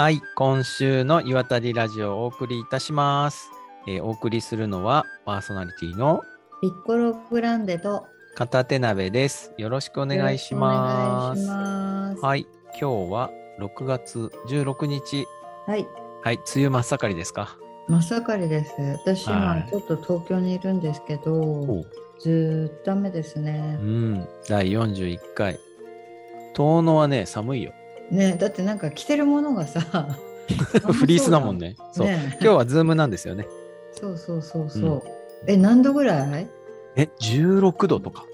はい、今週の岩谷ラジオをお送りいたします。えーお送りするのはパーソナリティのピッコログランデと片手鍋です。よろしくお願いします。はい、今日は6月16日。はい。はい、梅雨真っ盛りですか？真っ盛りです。私はい今ちょっと東京にいるんですけど、おずーっと雨ですねう。ん、第41回。遠野はね、寒いよ。ねだってなんか着てるものがさ、フリースだもんね。そう。ね今日はズームなんですよね。そうそうそうそう。うんえ、何度ぐらい？え、16度とか。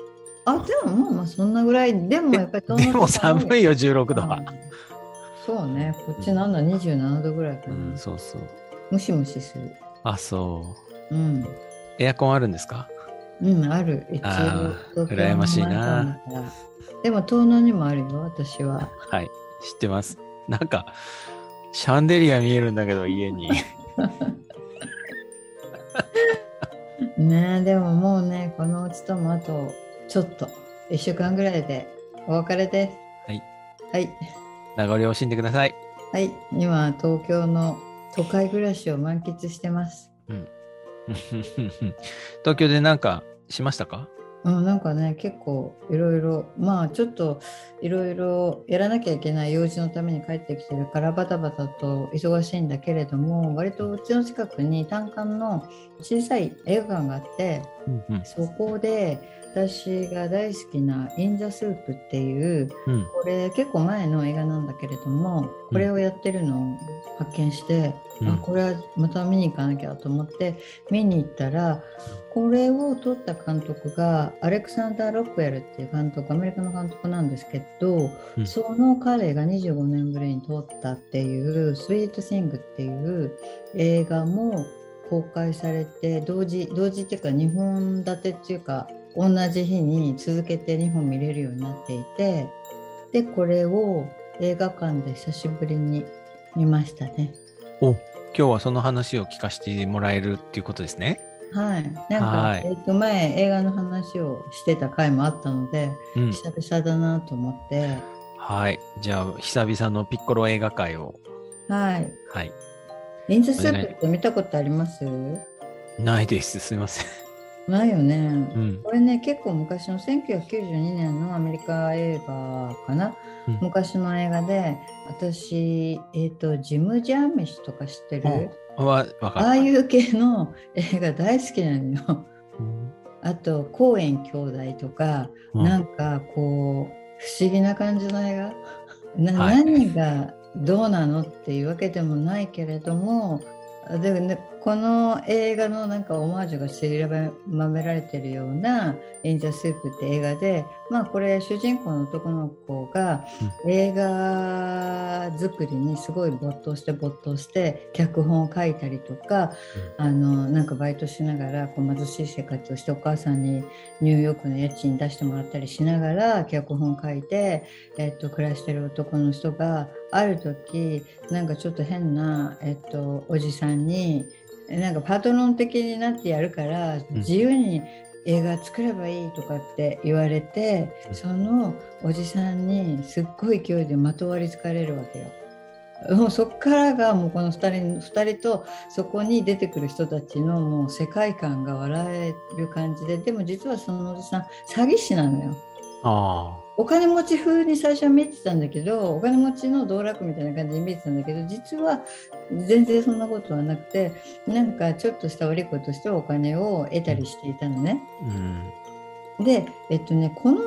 あ、でもまあまあそんなぐらい。でもやっぱりでも寒いよ、16度うんは。そうね。こっちなんだ27度ぐらいかうな。ん、そうそう。ムシムシする。あ、そう。うん。エアコンあるんですか？うん、ある。一応羨ましいなでも東南にもあるよ、私は。はい、知ってます。なんか、シャンデリア見えるんだけど、家に。ねえ、でももうね、このうちともあとちょっと、1週間ぐらいでお別れです。はい。はい。名残惜しんでください。はい。今、東京の都会暮らしを満喫してます。東京でなんかしましたか？うん、なんかね、結構いろいろ、まあちょっといろいろやらなきゃいけない用事のために帰ってきてるからバタバタと忙しいんだけれども、割とうちの近くに単館の小さい映画館があって、うんそこで私が大好きな「イン・ザ・スープ」っていううん。これ結構前の映画なんだけれどもこれをやってるのを発見して、うん。あこれはまた見に行かなきゃと思って見に行ったらこれを撮った監督がアレクサンダー・ロックウェルっていう監督アメリカの監督なんですけど、うん。その彼が25年ぶりに撮ったっていう「スイート・シング」っていう映画も公開されて同時同時っていうか2本立てっていうか同じ日に続けて2本見れるようになっていてでこれを映画館で久しぶりに見ましたね。お、今日はその話を聞かせてもらえるっていうことですね。はい、なんか、はいえっと前映画の話をしてた回もあったので、うん。久々だなと思って、はい。じゃあ、久々のピッコロ映画会を。はい。はい。リンズスープって見たことあります？ないです。すいません。ないよね。うん。これね結構昔の1992年のアメリカ映画かな、うん昔の映画で私、えっとジム・ジャーミシとか知ってる。ああいう系の映画大好きなのよ。うんあとコーエン兄弟とか、うんなんかこう不思議な感じの映画？な、はい何がどうなのっていうわけでもないけれどもでもね、この映画のなんかオマージュが散りばめられてるような「イン・ザ・スープ」って映画でまあこれ主人公の男の子が映画作りにすごい没頭して没頭して脚本を書いたりとか、あのなんかバイトしながらこう貧しい生活をしてお母さんにニューヨークの家賃出してもらったりしながら脚本書いて、えっと、暮らしてる男の人がある時なんかちょっと変な、えっと、おじさんになんかパトロン的になってやるから自由に映画作ればいいとかって言われて、うんそのおじさんにすっごい勢いでまとわりつかれるわけよ。もうそっからがもうこの2人二人とそこに出てくる人たちのもう世界観が笑える感じででも実はそのおじさん詐欺師なのよ。あお金持ち風に最初は見えてたんだけどお金持ちの道楽みたいな感じに見えてたんだけど実は全然そんなことはなくてなんかちょっとした悪いことしてお金を得たりしていたのね。あ。うん。でえっとねこの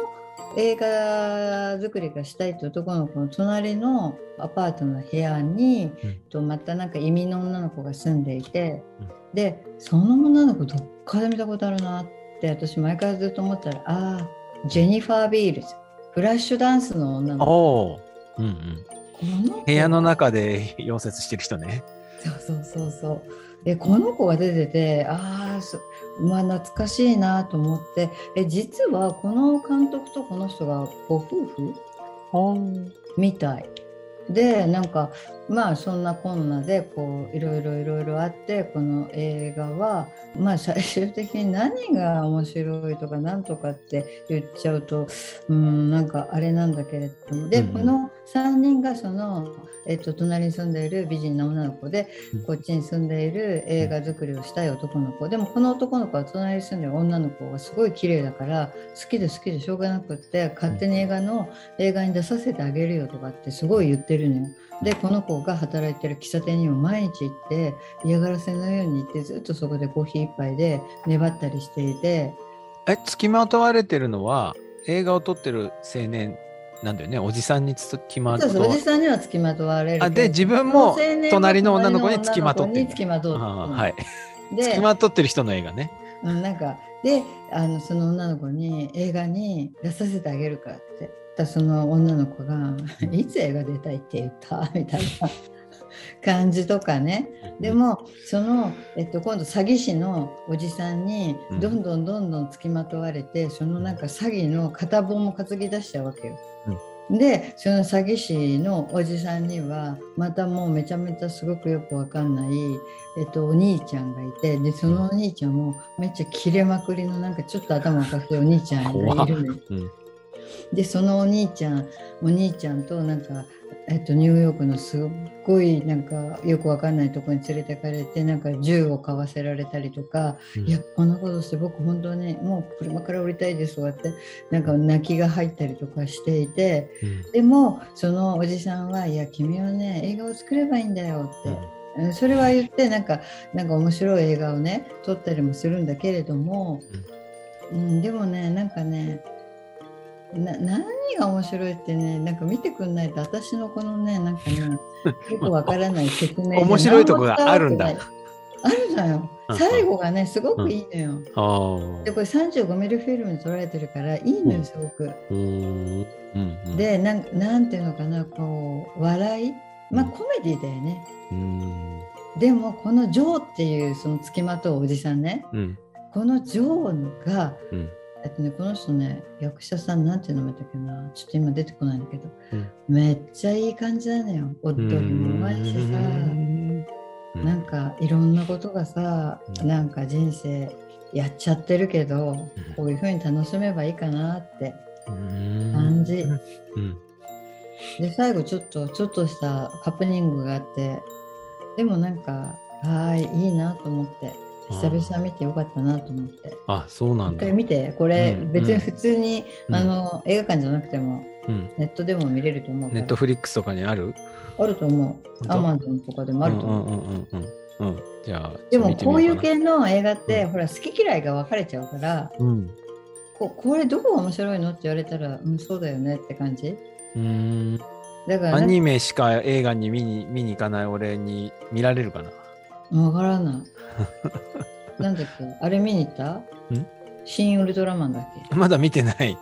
映画作りがしたいって男の子の隣のアパートの部屋に、うんとまたなんか移民の女の子が住んでいて、うんでその女の子どっかで見たことあるなって私前からずっと思ったらああジェニファー・ビールズフラッシュダンスの女の子。うんうん。部屋の中で 溶接してる人ね。そうそうそうそう。でこの子が出ててああそまあ懐かしいなと思って。え実はこの監督とこの人がご夫婦？みたいでなんかまあそんなこんなでこういろいろいろいろあってこの映画はまあ最終的に何が面白いとか何とかって言っちゃうとうんなんかあれなんだけれども。で、うん。この3人がその、えっと、隣に住んでいる美人な女の子でうん。こっちに住んでいる映画作りをしたい男の子。でもこの男の子は隣に住んでる女の子がすごい綺麗だから好きで好きでしょうがなくって勝手に映画の映画に出させてあげるよとかってすごい言ってるのよ。でこの子が働いてる喫茶店にも毎日行って嫌がらせのように行ってずっとそこでコーヒー一杯で粘ったりしていて。え、付きまとわれてるのは、映画を撮ってる青年なんだよね。おじさんに付きまとわ。おじさんには付きまとわれるあで自分も隣の女の子に付きまとってる。隣の女の子に付きまとってるあーはい。で付きまとってる人の映画ね。うん、なんかであのその女の子に映画に出させてあげるからって。たその女の子が「いつ映画出たいって言った? 」みたいな。感じとかね。でもその、えっと、今度詐欺師のおじさんにうん。どんどんどんどん付きまとわれて、そのなんか詐欺の片棒も担ぎ出しちゃうわけよ。でその詐欺師のおじさんにはまたもうめちゃめちゃすごくよくわかんない、えっと、お兄ちゃんがいてでそのお兄ちゃんもめっちゃ切れまくりのなんかちょっと頭おかしいお兄ちゃんがいるのよ。うんでそのお兄ちゃんお兄ちゃんとなんか、えっと、ニューヨークのすっごいなんかよくわかんないところに連れてかれてなんか銃を買わせられたりとか、うん。いやこんなことして僕本当にもう車から降りたいですとかってなんか泣きが入ったりとかしていてうん。でもそのおじさんは「いや君はね映画を作ればいいんだよ」って。うん。それは言ってなんかなんか面白い映画をね撮ったりもするんだけれども、うん、でもねなんかねな何が面白いってねなんか見てくんないと私のこのねなんかね よくわからない説明で面白いとこがあるんだ。あるのよ。うん最後がねすごくいいのよ、あーでこれ35ミリフィルムに撮られてるからいいのうん。よすごく、うーん。うんうん。でなんなんていうのかなこう笑い。まあうん。コメディだよね、うーん。でもこのジョーっていうその付きまとうおじさんね。うん。このジョーが、うんえっとね、この人ね役者さんなんていうの名前だっけな。ちょっと今出てこないんだけど、うん。めっちゃいい感じなのよ踊りもうまいしさ。うん。なんかいろんなことがさ、うん。なんか人生やっちゃってるけど、こういうふうに楽しめばいいかなって。うん。感じ。うん。で最後ちょっとちょっとしたハプニングがあって。でもなんかはいいいなと思って久々見てよかったなと思って。あそうなんだ。一回見てこれうん別に普通に、うん。あの映画館じゃなくてもうん。ネットでも見れると思うネットフリックスとかにある？あると思う。アマゾンとかでもあると思う、うんうんうんうんうんじゃあでもこういう系系の映画って、うん。ほら好き嫌いが分かれちゃうからうん。ここれどこが面白いのって言われたらうんそうだよねって感じ？うーん。だからアニメしか映画に見に見に行かない俺に見られるかな？分からない。なんだっけ？あれ見に行った？新ウルトラマンだっけ？まだ見てない。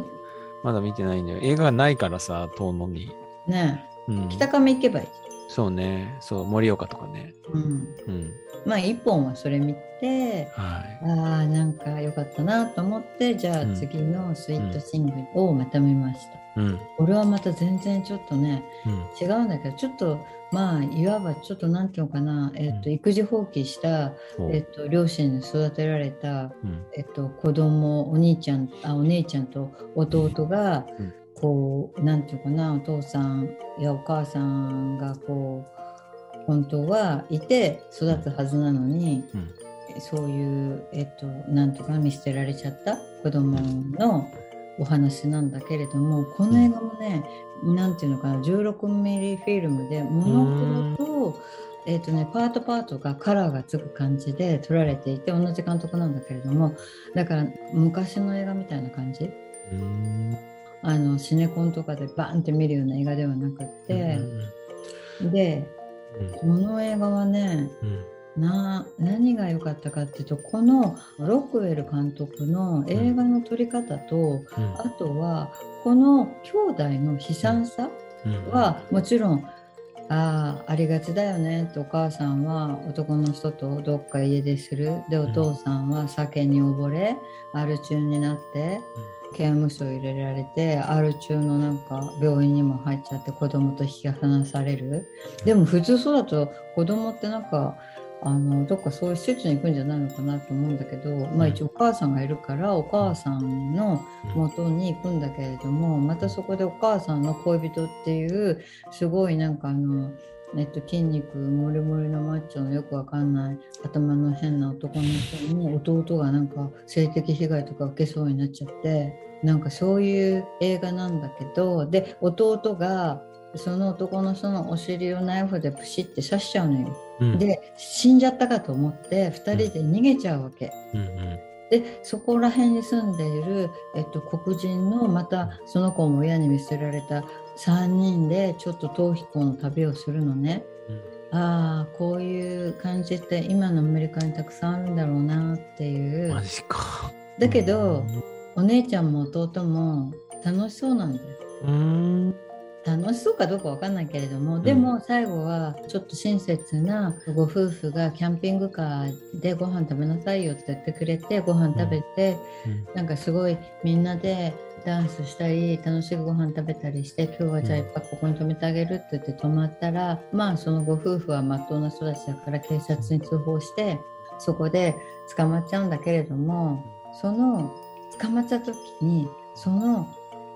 まだ見てないんだよ。映画がないからさ遠野に、ねうん。え、北上行けばいい。そうね。そう盛岡とかね。うん。うん。まあ一本はそれ見てはい。ああなんか良かったなと思ってじゃうんあ次のスイートシングルをまた見ました、うん。これはまた全然ちょっとねうん。違うんだけどちょっとまあいわばちょっとなんていうのかな、えっとうん。育児放棄した、えっと両親に育てられた、うん。えっと子供お兄ちゃんあお姉ちゃんと弟が、うん。こうなんていうのかなお父さんやお母さんがこう本当はいて育つはずなのに、うん。そういう、えっと、なんていうかな見捨てられちゃった子供のお話なんだけれどもこの映画もね、なんていうのかな16ミリフィルムでモノクロと,、えっとね、パートパートがカラーがつく感じで撮られていて同じ監督なんだけれどもだから昔の映画みたいな感じ。うん。あのシネコンとかでバンって見るような映画ではなくって、でこの映画はねうんな何が良かったかっていうとこのロックウェル監督の映画の撮り方と、うん。あとはこの兄弟の悲惨さうん。はもちろんああありがちだよね。ってお母さんは男の人とどっか家出する。でお父さんは酒に溺れアル中になって刑務所入れられて R 中のなんか病院にも入っちゃって子供と引き離される。でも普通そうだと子供ってなんかあのどっかそういう施設に行くんじゃないのかなと思うんだけど、まあ、一応お母さんがいるからお母さんの元に行くんだけれどもまたそこでお母さんの恋人っていうすごいなんかあの。えっと、筋肉もりもりのマッチョのよくわかんない頭の変な男の人に弟がなんか性的被害とか受けそうになっちゃってなんかそういう映画なんだけどで弟がその男の人のお尻をナイフでプシッて刺しちゃうのよ。うん、で死んじゃったかと思って2人で逃げちゃうわけ。うんうんでそこら辺に住んでいる、えっと、黒人のまたその子も親に見捨てられた3人でちょっと逃避行の旅をするのね。うん、ああこういう感じって今のアメリカにたくさんあるんだろうなっていう。マジかだけど、お姉ちゃんも弟も楽しそうなんだよ。うん楽しそうかどうかわかんないけれども、でも最後はちょっと親切なご夫婦がキャンピングカーでご飯食べなさいよって言ってくれてご飯食べて、なんかすごいみんなでダンスしたり楽しくご飯食べたりして今日はじゃあいっぱいここに泊めてあげるって言って泊まったら、まあそのご夫婦はまっとうな人たちだから警察に通報してそこで捕まっちゃうんだけれどもその捕まっちゃった時にその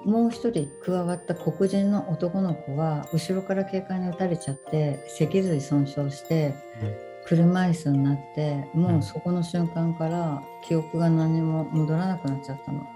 もう一人加わった黒人の男の子は後ろから警官に撃たれちゃって脊髄損傷して車椅子になってもうそこの瞬間から記憶が何も戻らなくなっちゃったの。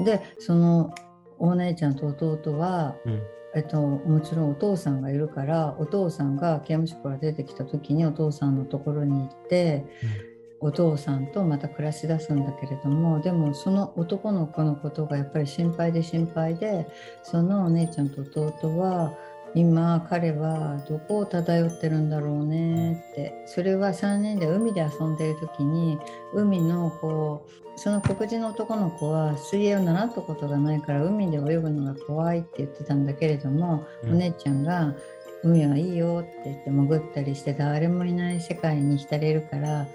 うん、でそのお姉ちゃんと弟は、うん、えっと、もちろんお父さんがいるからお父さんが刑務所から出てきた時にお父さんのところに行って。うんお父さんとまた暮らしだすんだけれどもでもその男の子のことがやっぱり心配で心配でそのお姉ちゃんと弟は今彼はどこを漂ってるんだろうねってそれは3人で海で遊んでる時に海のこうその黒人の男の子は水泳を習ったことがないから海で泳ぐのが怖いって言ってたんだけれども、うん、お姉ちゃんが海はいいよって言って潜ったりして誰もいない世界に浸れるから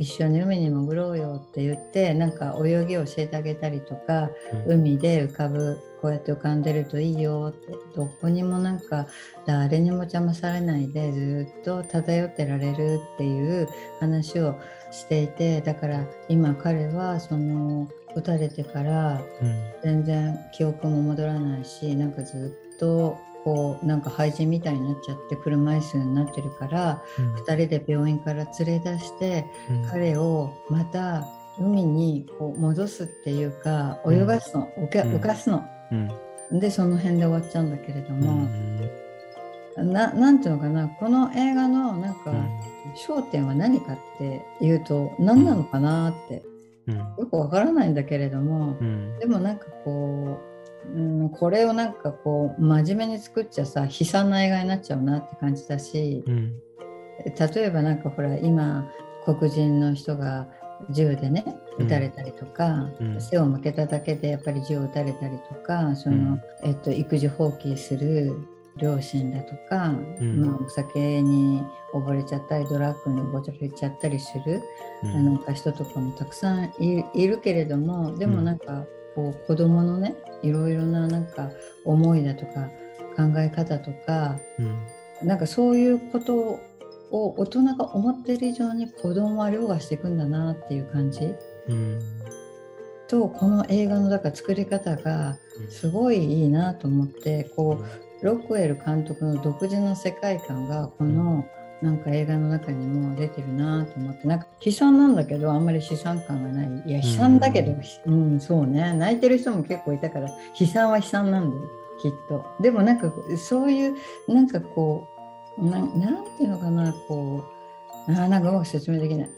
一緒に海に潜ろうよって言ってなんか泳ぎを教えてあげたりとか、うん、海で浮かぶこうやって浮かんでるといいよってどこにもなんか誰にも邪魔されないでずっと漂ってられるっていう話をしていてだから今彼はその撃たれてから全然記憶も戻らないしなんかずっとこうなんか廃人みたいになっちゃって車椅子になってるから、うん、2人で病院から連れ出して、うん、彼をまた海にこう戻すっていうか泳がすの、うん、浮かすの、でその辺で終わっちゃうんだけれども、ななんていうのかなこの映画のなんか、焦点は何かっていうと何なのかなって、よくわからないんだけれども、でもなんかこううん、これをなんかこう真面目に作っちゃさ悲惨な映画になっちゃうなって感じだし、うん、例えばなんかほら今黒人の人が銃でね撃たれたりとか、うん、背を向けただけでやっぱり銃を撃たれたりとかその、えっと、育児放棄する両親だとか、うん、まあ、お酒に溺れちゃったりドラッグに溺れちゃったりする、うん、なんか人とかもたくさんいるけれどもでもなんかこう子供のねいろいろななんか思いだとか考え方とか、うん、なんかそういうことを大人が思ってる以上に子供は凌駕していくんだなっていう感じ、うん、とこの映画のだから作り方がすごいいいなと思ってこうロックウェル監督の独自の世界観がこの、うんなんか映画の中にも出てるなと思ってなんか悲惨なんだけどあんまり悲惨感がない。いや悲惨だけど、うん、うん、そうね。泣いてる人も結構いたから悲惨は悲惨なんだよきっと。でもなんかそういうなんかこうななんていうのかなこうあなんかうまく説明できない。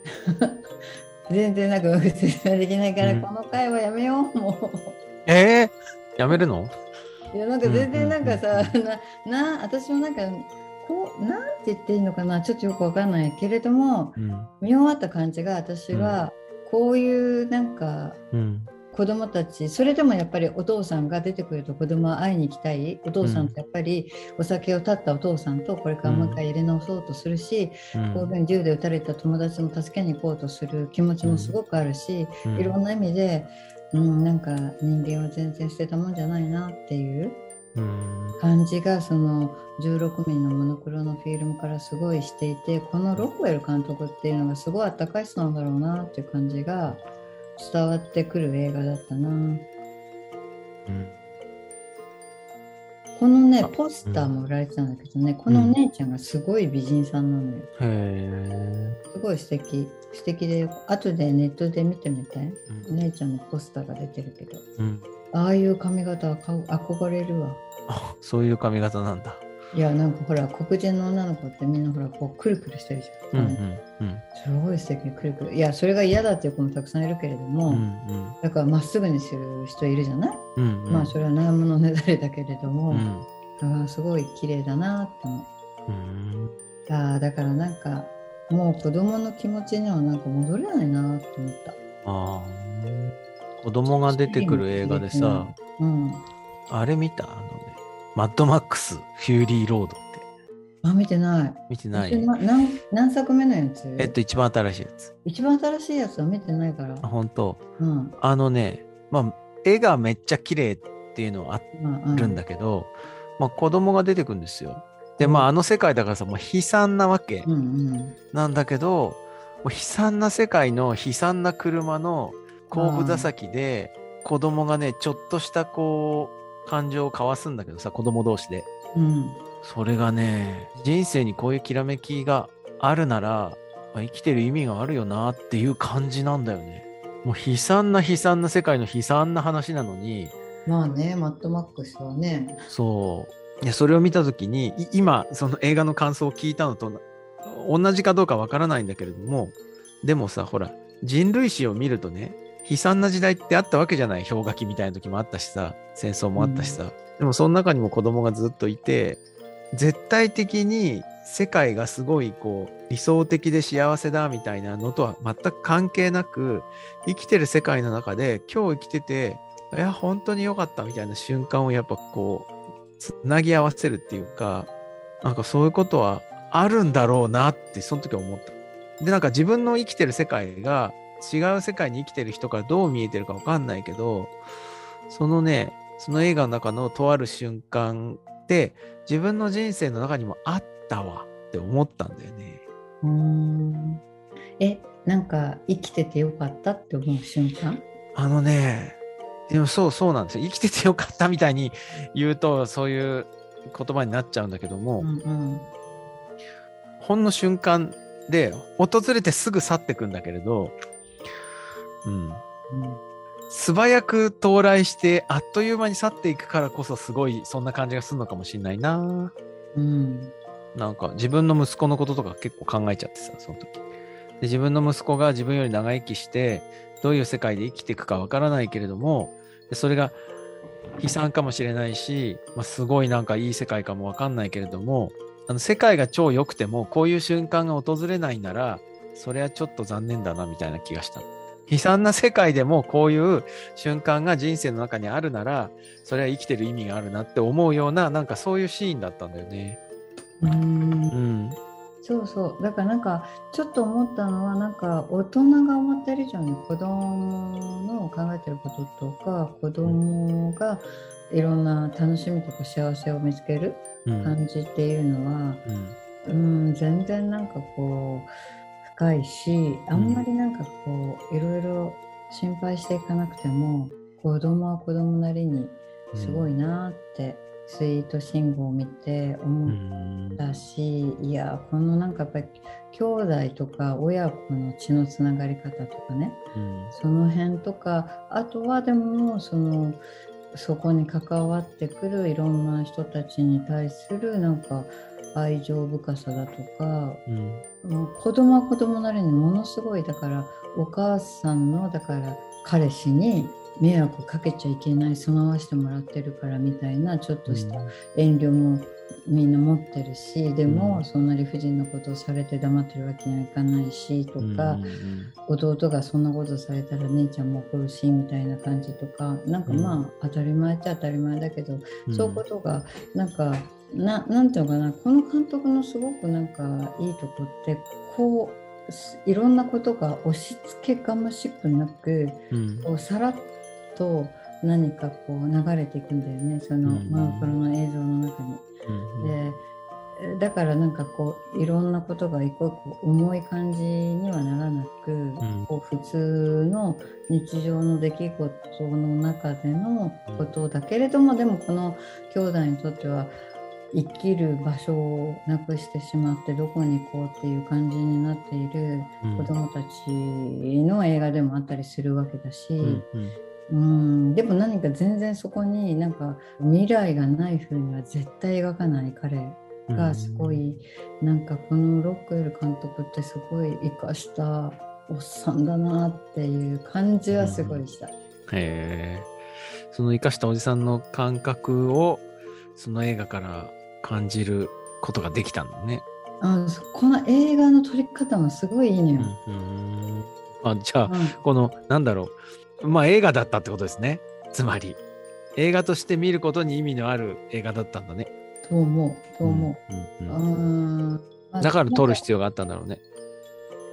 全然なんかうまく説明できないから、うん、この回はやめようもう。えー、やめるの？いやなんか全然なんかさ、うんうんうん、なな私もなんかこうなんて言っていいのかなちょっとよくわかんないけれども、うん、見終わった感じが私はこういうなんか、うん、子供たちそれでもやっぱりお父さんが出てくると子供は会いに行きたい。お父さんとやっぱりお酒を断ったお父さんとこれからもう一回入れ直そうとするし、うん、こういうふうに銃で撃たれた友達も助けに行こうとする気持ちもすごくあるし、いろんな意味でうん、なんか人間は全然捨てたもんじゃないなっていう。うん感じがその16ミリのモノクロのフィルムからすごいしていてこのロックウェル監督っていうのがすごいあったかい人なんだろうなっていう感じが伝わってくる映画だったな。うん。このねあポスターも売られてたんだけどね、このお姉ちゃんがすごい美人さんなのよ。へえ。すごい素敵。素敵で後でネットで見てみて。うん。お姉ちゃんのポスターが出てるけど。うんああいう髪型はか憧れるわ。あ そういう髪型なんだ。いやなんかほら黒人の女の子ってみんなほらこうくるくるしてるじゃん、うんうんうん。すごい素敵にくるくるいやそれが嫌だっていう子もたくさんいるけれども、うんうん。だからまっすぐにする人いるじゃない、うんうん。まあそれは悩むのねだりだけれども、うん。だからすごい綺麗だなって思う。うん。あーだからなんかもう子供の気持ちにはなんか戻れないなって思った。ああ子供が出てくる映画でさ、うん。あれ見た？あのね、マッドマックス、フューリーロードって。あ見てない。見てない？何何作目のやつ？えっと、一番新しいやつ。一番新しいやつは見てないから。あ、本当。うん。あのね、まあ、絵がめっちゃ綺麗っていうのはあうんるんだけど、まあ、子供が出てくるんですよ。で、まあ、あの世界だからさ、もう悲惨なわけうんうん。なんだけど、もう悲惨な世界の悲惨な車の後部座席で、子供がね、ちょっとしたこう、感情を交わすんだけどさ、子供同士で。うんそれがね、人生にこういうきらめきがあるなら、まあ生きてる意味があるよなっていう感じなんだよね。もう悲惨な悲惨な世界の悲惨な話なのに、まあねマッドマックスはねそう。いや、それを見たときに、い今、その映画の感想を聞いたのと同じかどうかわからないんだけれども、でもさ、ほら、人類史を見るとね、悲惨な時代ってあったわけじゃない。氷河期みたいな時もあったしさ、戦争もあったしさ。でもその中にも子供がずっといて、絶対的に世界がすごいこう理想的で幸せだみたいなのとは全く関係なく、生きてる世界の中で今日生きてて、いや、本当に良かったみたいな瞬間をやっぱこう、つなぎ合わせるっていうか、なんかそういうことはあるんだろうなって、その時思った。で、なんか自分の生きてる世界が違う世界に生きてる人からどう見えてるかわかんないけど、そのね、その映画の中のとある瞬間で、自分の人生の中にもあったわって思ったんだよね。うーんえなんか生きててよかったって思う瞬間？あのね、でもそうそうなんですよ。生きててよかったみたいに 言うと、そういう言葉になっちゃうんだけども、うんうんほんの瞬間で、訪れてすぐ去ってくんだけれど、うん。素早く到来して、あっという間に去っていくからこそ、すごい、そんな感じがするのかもしれないな。うんなんか、自分の息子のこととか結構考えちゃってさ、その時。で自分の息子が自分より長生きして、どういう世界で生きていくかわからないけれども、それが悲惨かもしれないし、まあ、すごいなんかいい世界かもわかんないけれども、あの世界が超良くても、こういう瞬間が訪れないなら、それはちょっと残念だな、みたいな気がした。悲惨な世界でもこういう瞬間が人生の中にあるなら、それは生きてる意味があるなって思うような、なんかそういうシーンだったんだよね。うんうん。そうそうだからなんかちょっと思ったのはなんか大人が思ってる以上に子供の考えてることとか子供がいろんな楽しみとか幸せを見つけるうん。感じっていうのは、うん。うん、全然なんかこう深いしあんまりなんかこういろいろ心配していかなくても子供は子供なりにすごいなって、スイート信号を見てう思っん。たし、いやこのなんかやっぱり兄弟とか親子の血のつながり方とかねうん。その辺とかあとはでもそのそこに関わってくるいろんな人たちに対するなんか愛情深さだとかうん。もう子供は子供なりにものすごいだからお母さんのだから彼氏に迷惑かけちゃいけない備わしてもらってるからみたいなちょっとした遠慮もみんな持ってるしでも、うん。そんな理不尽なことをされて黙ってるわけにはいかないしとか、うんうん弟がそんなことされたら姉ちゃんも怒るしみたいな感じとかなんかまあ、当たり前っちゃ当たり前だけど、うん。そういうことがなんかななんていうのかなこの監督のすごくなんかいいとこってこうすいろんなことが押し付けがましくなくうん。こうさらっと何かこう流れていくんだよねそのうんモノクロの映像の中に。うんでだからなんかこういろんなことが一個一個重い感じにはならなく、ん。こう普通の日常の出来事の中でのことだけれども、でもこの兄弟にとっては生きる場所をなくしてしまってどこに行こうっていう感じになっているうん子どもたちの映画でもあったりするわけだし。うんうんうんでも何か全然そこになんか未来がない風には絶対描かない彼がすごい、なんかこのロックエル監督ってすごい生かしたおっさんだなっていう感じはすごいした。へえ。その生かしたおじさんの感覚を、その映画から感じることができたんだね。あこの映画の撮り方もすごいいいのよ。うんあじゃあ、うんこの、なんだろう。まあ映画だったってことですね。つまり。映画として見ることに意味のある映画だったんだね。と思う、と思うんう。うんうんうんまあだから撮る必要があったんだろうね。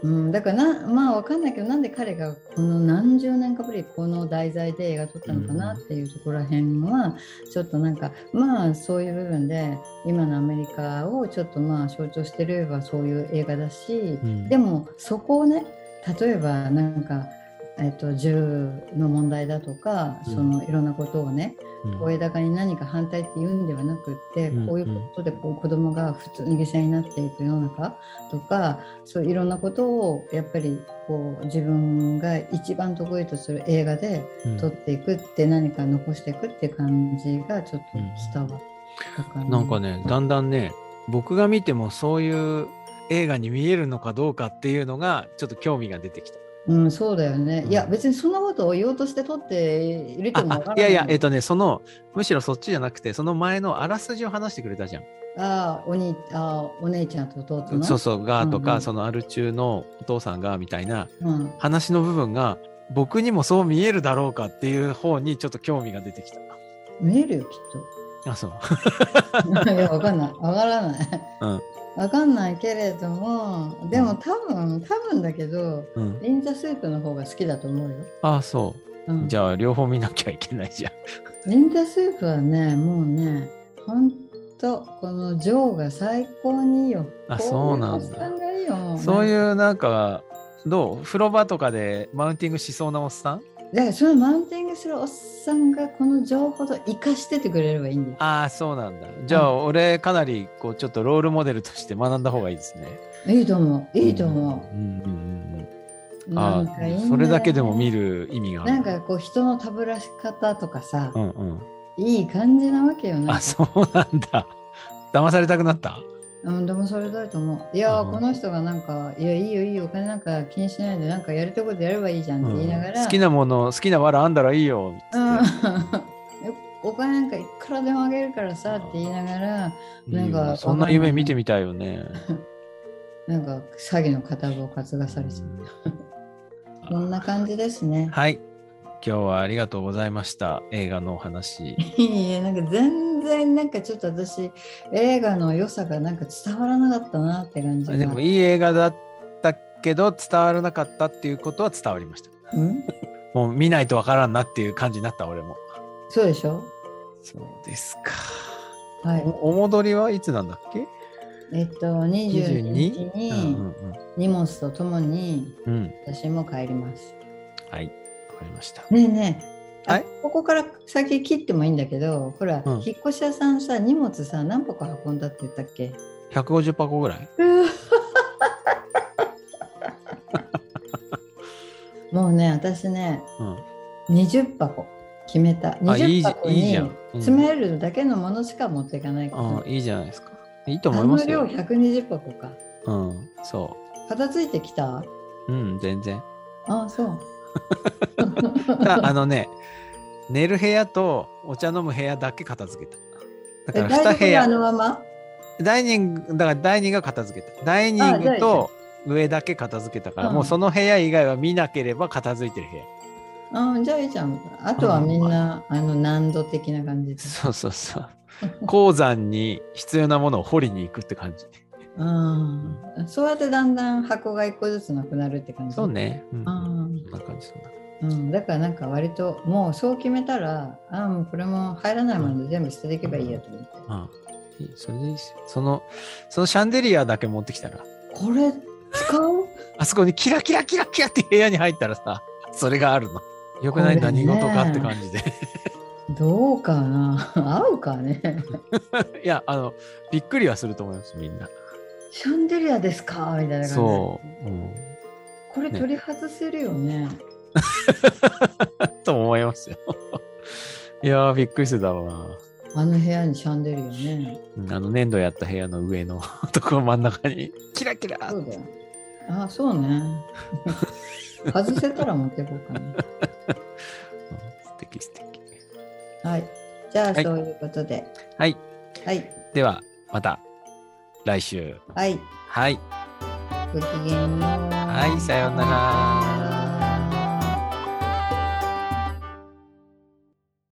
うん、だからなまあわかんないけどなんで彼がこの何十年かぶりこの題材で映画撮ったのかなっていうところらへんはちょっとなんかまあそういう部分で今のアメリカをちょっとまあ象徴してればそういう映画だし、うん。でもそこをね例えばなんか、えっと、銃の問題だとかうんそのいろんなことをね、うん声高に何か反対って言うんではなくって、うんこういうことでこう子供が普通に犠牲になっていく世の中とかそういろんなことをやっぱりこう自分が一番得意とする映画でうん撮っていくって何か残していくって感じがちょっと伝わったかな。なんかね、だんだんね、僕が見てもそういう映画に見えるのかどうかっていうのが、ちょっと興味が出てきた。うん、そうだよね。うんいや、別にそんなことを言おうとして撮っているともわからない。やいや、えっ、とね、その、むしろそっちじゃなくて、その前のあらすじを話してくれたじゃん。ああ、おにああお姉ちゃんと弟の？そうそう、がとか、うんうんそのアル中のお父さんがみたいなうん。話の部分が、僕にもそう見えるだろうかっていう方にちょっと興味が出てきた。見えるよ、きっあ、そう。と。いや、わかんない。わからない。うん。わかんないけれども、でも多分、多分だけど、うん。リンザスープの方が好きだと思うよ。あ、そう。うん、じゃあ、両方見なきゃいけないじゃん。リンザスープはね、もうね、ほんと、このジョーが最高にいいよ。あそうなんだそうう。いうなんか、どう？風呂場とかでマウンティングしそうなおっさん？で、そのマウンティングするおっさんがこの情報と生かしててくれればいいんだよ。ああ、そうなんだ。じゃあ、俺、かなり、こう、ちょっとロールモデルとして学んだ方がいいですね。いいと思う。いいと思うん。うんうんうん。う。んそれだけでも見る意味がある。なんかこう人のたぶらし方とかさ、うんうん。いい感じなわけよね。あ、そうなんだ。騙されたくなった？うん、でもそれだと思う。いやこの人がなんか、いや、いいよ、いいよ、お金なんか気にしないで、なんかやりたいことやればいいじゃんって言いながら、好きなもの、好きな藁あんだらいいよ。つうん お金なんかいくらでもあげるからさって言いながら、なんかいいよそんな夢見てみたいよね。なんか詐欺の片棒を担がされちゃう。こんな感じですね。はい。今日はありがとうございました。映画のお話。いいえ、なんか全然なんかちょっと私、映画の良さがなんか伝わらなかったなって感じが。でもいい映画だったけど伝わらなかったっていうことは伝わりました。うん？もう見ないとわからんなっていう感じになった俺も。そうでしょ？そうですか。はい。おお戻りはいつなんだっけ？えっと、22日うんに荷物とともにうんうん。うん。私も帰ります。はい。わかりました。ねえねえ。あはいここから先切ってもいいんだけど、ほら、うん引っ越し屋さんさ、荷物さ、何箱運んだって言ったっけ？150箱ぐらい もうね、私ね、うん。20箱決めた。あ、いい20じゃ箱。にうん詰めるだけのものしか持っていかないから。あいいじゃないですか。いいと思あいますよ。120箱か。うん。そ片付いてきた？う。うん、全然。あそう。ああのね、寝る部屋とお茶飲む部屋だけ片付けた。えだから2部屋。のまま？ダイニング、だからダイニングが片付けた。ダイニングと上だけ片付けたから、うんもうその部屋以外は見なければ片付いてる部屋。あじゃあいいじゃん。あとはみんな、あの難度的な感じで。そうそうそう。鉱山に必要なものを掘りに行くって感じ。うん。そうやってだんだん箱が一個ずつなくなるって感じ。そう。ね。うん、ん。な感じ、そんな。感うん、だからなんか割ともうそう決めたらああもうこれも入らないもので全部捨てていけばいいやと思って、うん。いい。それでいいですよ。その、そのシャンデリアだけ持ってきたら、これ？使う？あそこにキラキラキラキラって部屋に入ったらさ、それがあるの。よくない、何事かって感じで。どうかな？合うかね？いや、あの、びっくりはすると思います、みんな。シャンデリアですか？みたいな感じ。でそう。うん。これ取り外せるよね。と思いますよ。いやー、びっくりするだろうな。あの部屋にシャンデリアね。うんあの粘土やった部屋の上の ところ真ん中に。キラキラそうだよ。ああそうね。外せたら持っていこうかな。うん素敵素敵。はい。じゃあはい。そういうことで。はい。はい。ではまた来週。はい。はい。ごきげんよう。はいさようなら